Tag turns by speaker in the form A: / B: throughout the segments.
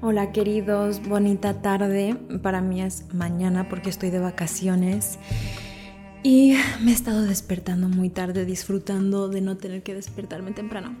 A: Hola queridos, bonita tarde. Para mí es mañana porque estoy de vacaciones y me he estado despertando muy tarde disfrutando de no tener que despertarme temprano.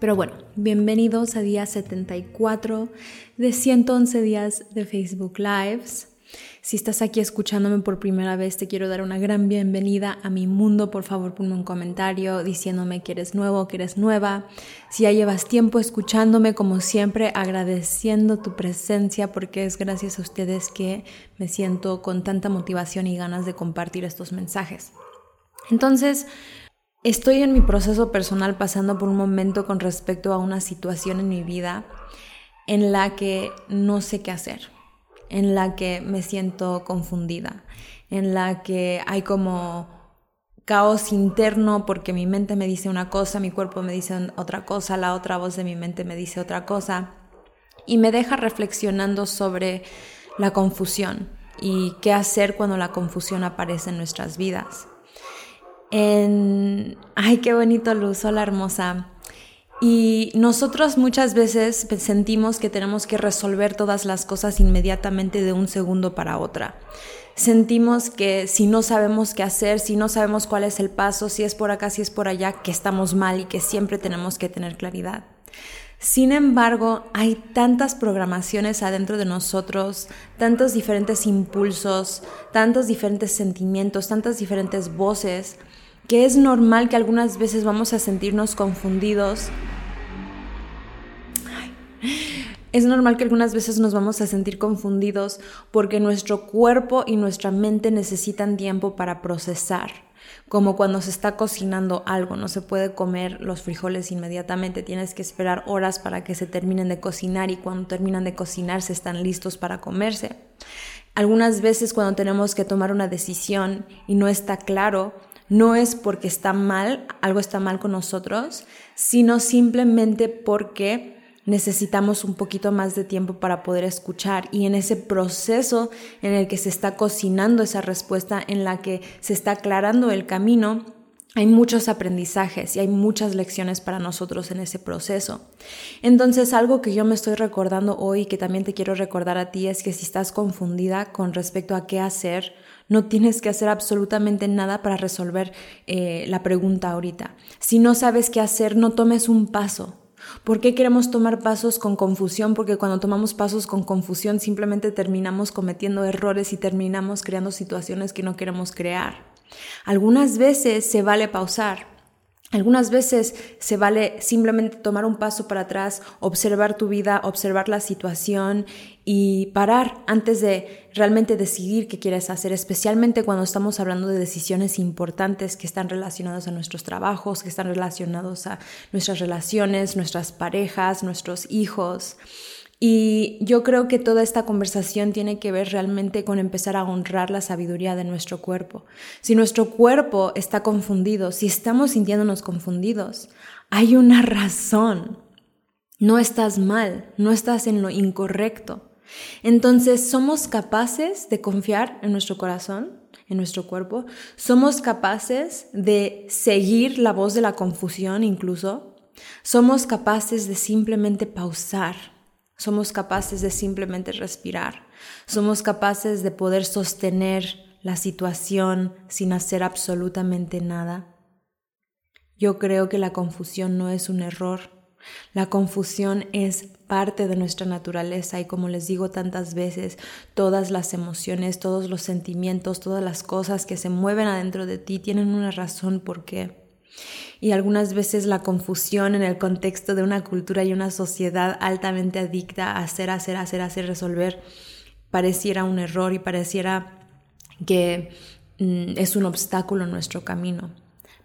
A: Pero bueno, bienvenidos a día 74 de 111 días de Facebook Lives. Si estás aquí escuchándome por primera vez, te quiero dar una gran bienvenida a mi mundo. Por favor, ponme un comentario diciéndome que eres nuevo, que eres nueva. Si ya llevas tiempo escuchándome, como siempre, agradeciendo tu presencia porque es gracias a ustedes que me siento con tanta motivación y ganas de compartir estos mensajes. Entonces, estoy en mi proceso personal pasando por un momento con respecto a una situación en mi vida en la que no sé qué hacer en la que me siento confundida, en la que hay como caos interno porque mi mente me dice una cosa, mi cuerpo me dice otra cosa, la otra voz de mi mente me dice otra cosa y me deja reflexionando sobre la confusión y qué hacer cuando la confusión aparece en nuestras vidas. En... Ay, qué bonito luz, hola hermosa. Y nosotros muchas veces sentimos que tenemos que resolver todas las cosas inmediatamente de un segundo para otra. Sentimos que si no sabemos qué hacer, si no sabemos cuál es el paso, si es por acá, si es por allá, que estamos mal y que siempre tenemos que tener claridad. Sin embargo, hay tantas programaciones adentro de nosotros, tantos diferentes impulsos, tantos diferentes sentimientos, tantas diferentes voces que es normal que algunas veces vamos a sentirnos confundidos. Es normal que algunas veces nos vamos a sentir confundidos porque nuestro cuerpo y nuestra mente necesitan tiempo para procesar. Como cuando se está cocinando algo, no se puede comer los frijoles inmediatamente, tienes que esperar horas para que se terminen de cocinar y cuando terminan de cocinarse están listos para comerse. Algunas veces cuando tenemos que tomar una decisión y no está claro, no es porque está mal, algo está mal con nosotros, sino simplemente porque necesitamos un poquito más de tiempo para poder escuchar y en ese proceso en el que se está cocinando esa respuesta, en la que se está aclarando el camino, hay muchos aprendizajes y hay muchas lecciones para nosotros en ese proceso. Entonces, algo que yo me estoy recordando hoy y que también te quiero recordar a ti es que si estás confundida con respecto a qué hacer, no tienes que hacer absolutamente nada para resolver eh, la pregunta ahorita. Si no sabes qué hacer, no tomes un paso. ¿Por qué queremos tomar pasos con confusión? Porque cuando tomamos pasos con confusión simplemente terminamos cometiendo errores y terminamos creando situaciones que no queremos crear. Algunas veces se vale pausar, algunas veces se vale simplemente tomar un paso para atrás, observar tu vida, observar la situación y parar antes de realmente decidir qué quieres hacer, especialmente cuando estamos hablando de decisiones importantes que están relacionadas a nuestros trabajos, que están relacionados a nuestras relaciones, nuestras parejas, nuestros hijos. Y yo creo que toda esta conversación tiene que ver realmente con empezar a honrar la sabiduría de nuestro cuerpo. Si nuestro cuerpo está confundido, si estamos sintiéndonos confundidos, hay una razón. No estás mal, no estás en lo incorrecto. Entonces, ¿somos capaces de confiar en nuestro corazón, en nuestro cuerpo? ¿Somos capaces de seguir la voz de la confusión incluso? ¿Somos capaces de simplemente pausar? Somos capaces de simplemente respirar. Somos capaces de poder sostener la situación sin hacer absolutamente nada. Yo creo que la confusión no es un error. La confusión es parte de nuestra naturaleza y como les digo tantas veces, todas las emociones, todos los sentimientos, todas las cosas que se mueven adentro de ti tienen una razón por qué. Y algunas veces la confusión en el contexto de una cultura y una sociedad altamente adicta a hacer, hacer, hacer, hacer, resolver, pareciera un error y pareciera que mm, es un obstáculo en nuestro camino.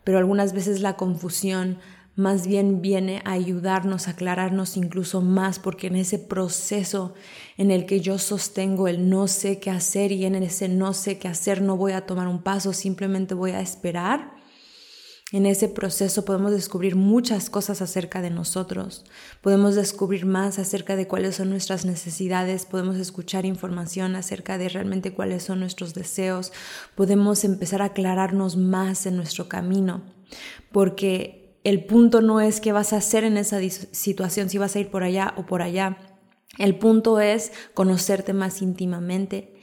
A: Pero algunas veces la confusión más bien viene a ayudarnos a aclararnos incluso más, porque en ese proceso en el que yo sostengo el no sé qué hacer y en ese no sé qué hacer no voy a tomar un paso, simplemente voy a esperar, en ese proceso podemos descubrir muchas cosas acerca de nosotros, podemos descubrir más acerca de cuáles son nuestras necesidades, podemos escuchar información acerca de realmente cuáles son nuestros deseos, podemos empezar a aclararnos más en nuestro camino, porque el punto no es qué vas a hacer en esa situación, si vas a ir por allá o por allá. El punto es conocerte más íntimamente.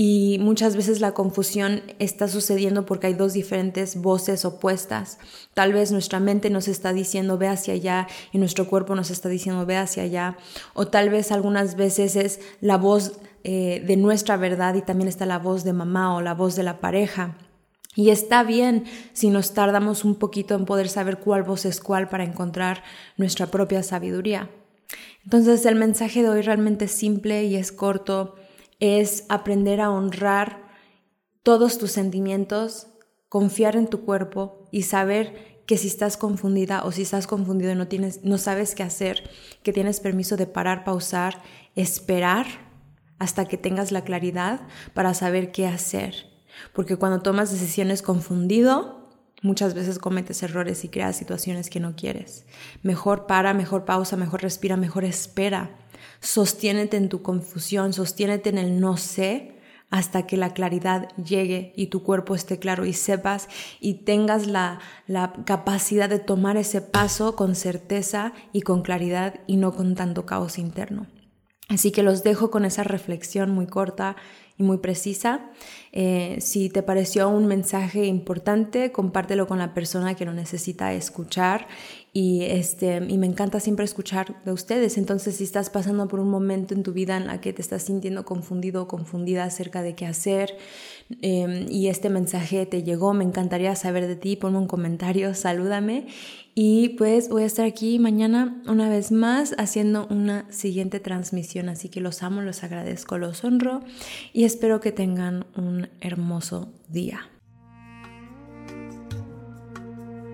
A: Y muchas veces la confusión está sucediendo porque hay dos diferentes voces opuestas. Tal vez nuestra mente nos está diciendo ve hacia allá y nuestro cuerpo nos está diciendo ve hacia allá. O tal vez algunas veces es la voz eh, de nuestra verdad y también está la voz de mamá o la voz de la pareja. Y está bien si nos tardamos un poquito en poder saber cuál voz es cuál para encontrar nuestra propia sabiduría. Entonces el mensaje de hoy realmente es simple y es corto, es aprender a honrar todos tus sentimientos, confiar en tu cuerpo y saber que si estás confundida o si estás confundido y no, tienes, no sabes qué hacer, que tienes permiso de parar, pausar, esperar hasta que tengas la claridad para saber qué hacer porque cuando tomas decisiones confundido, muchas veces cometes errores y creas situaciones que no quieres. Mejor para, mejor pausa, mejor respira, mejor espera. Sostiénete en tu confusión, sostiénete en el no sé hasta que la claridad llegue y tu cuerpo esté claro y sepas y tengas la, capacidad de tomar ese paso con certeza y con claridad y no con tanto caos interno. Así que los dejo con esa reflexión muy corta y muy precisa. Eh, si te pareció un mensaje importante, compártelo con la persona que lo necesita escuchar y, este, y me encanta siempre escuchar de ustedes. Entonces, si estás pasando por un momento en tu vida en la que te estás sintiendo confundido o confundida acerca de qué hacer em, y este mensaje te llegó, me encantaría saber de ti. Ponme un comentario, salúdame. Y pues voy a estar aquí mañana una vez más haciendo una siguiente transmisión. Así que los amo, los agradezco, los honro y espero que tengan un hermoso día.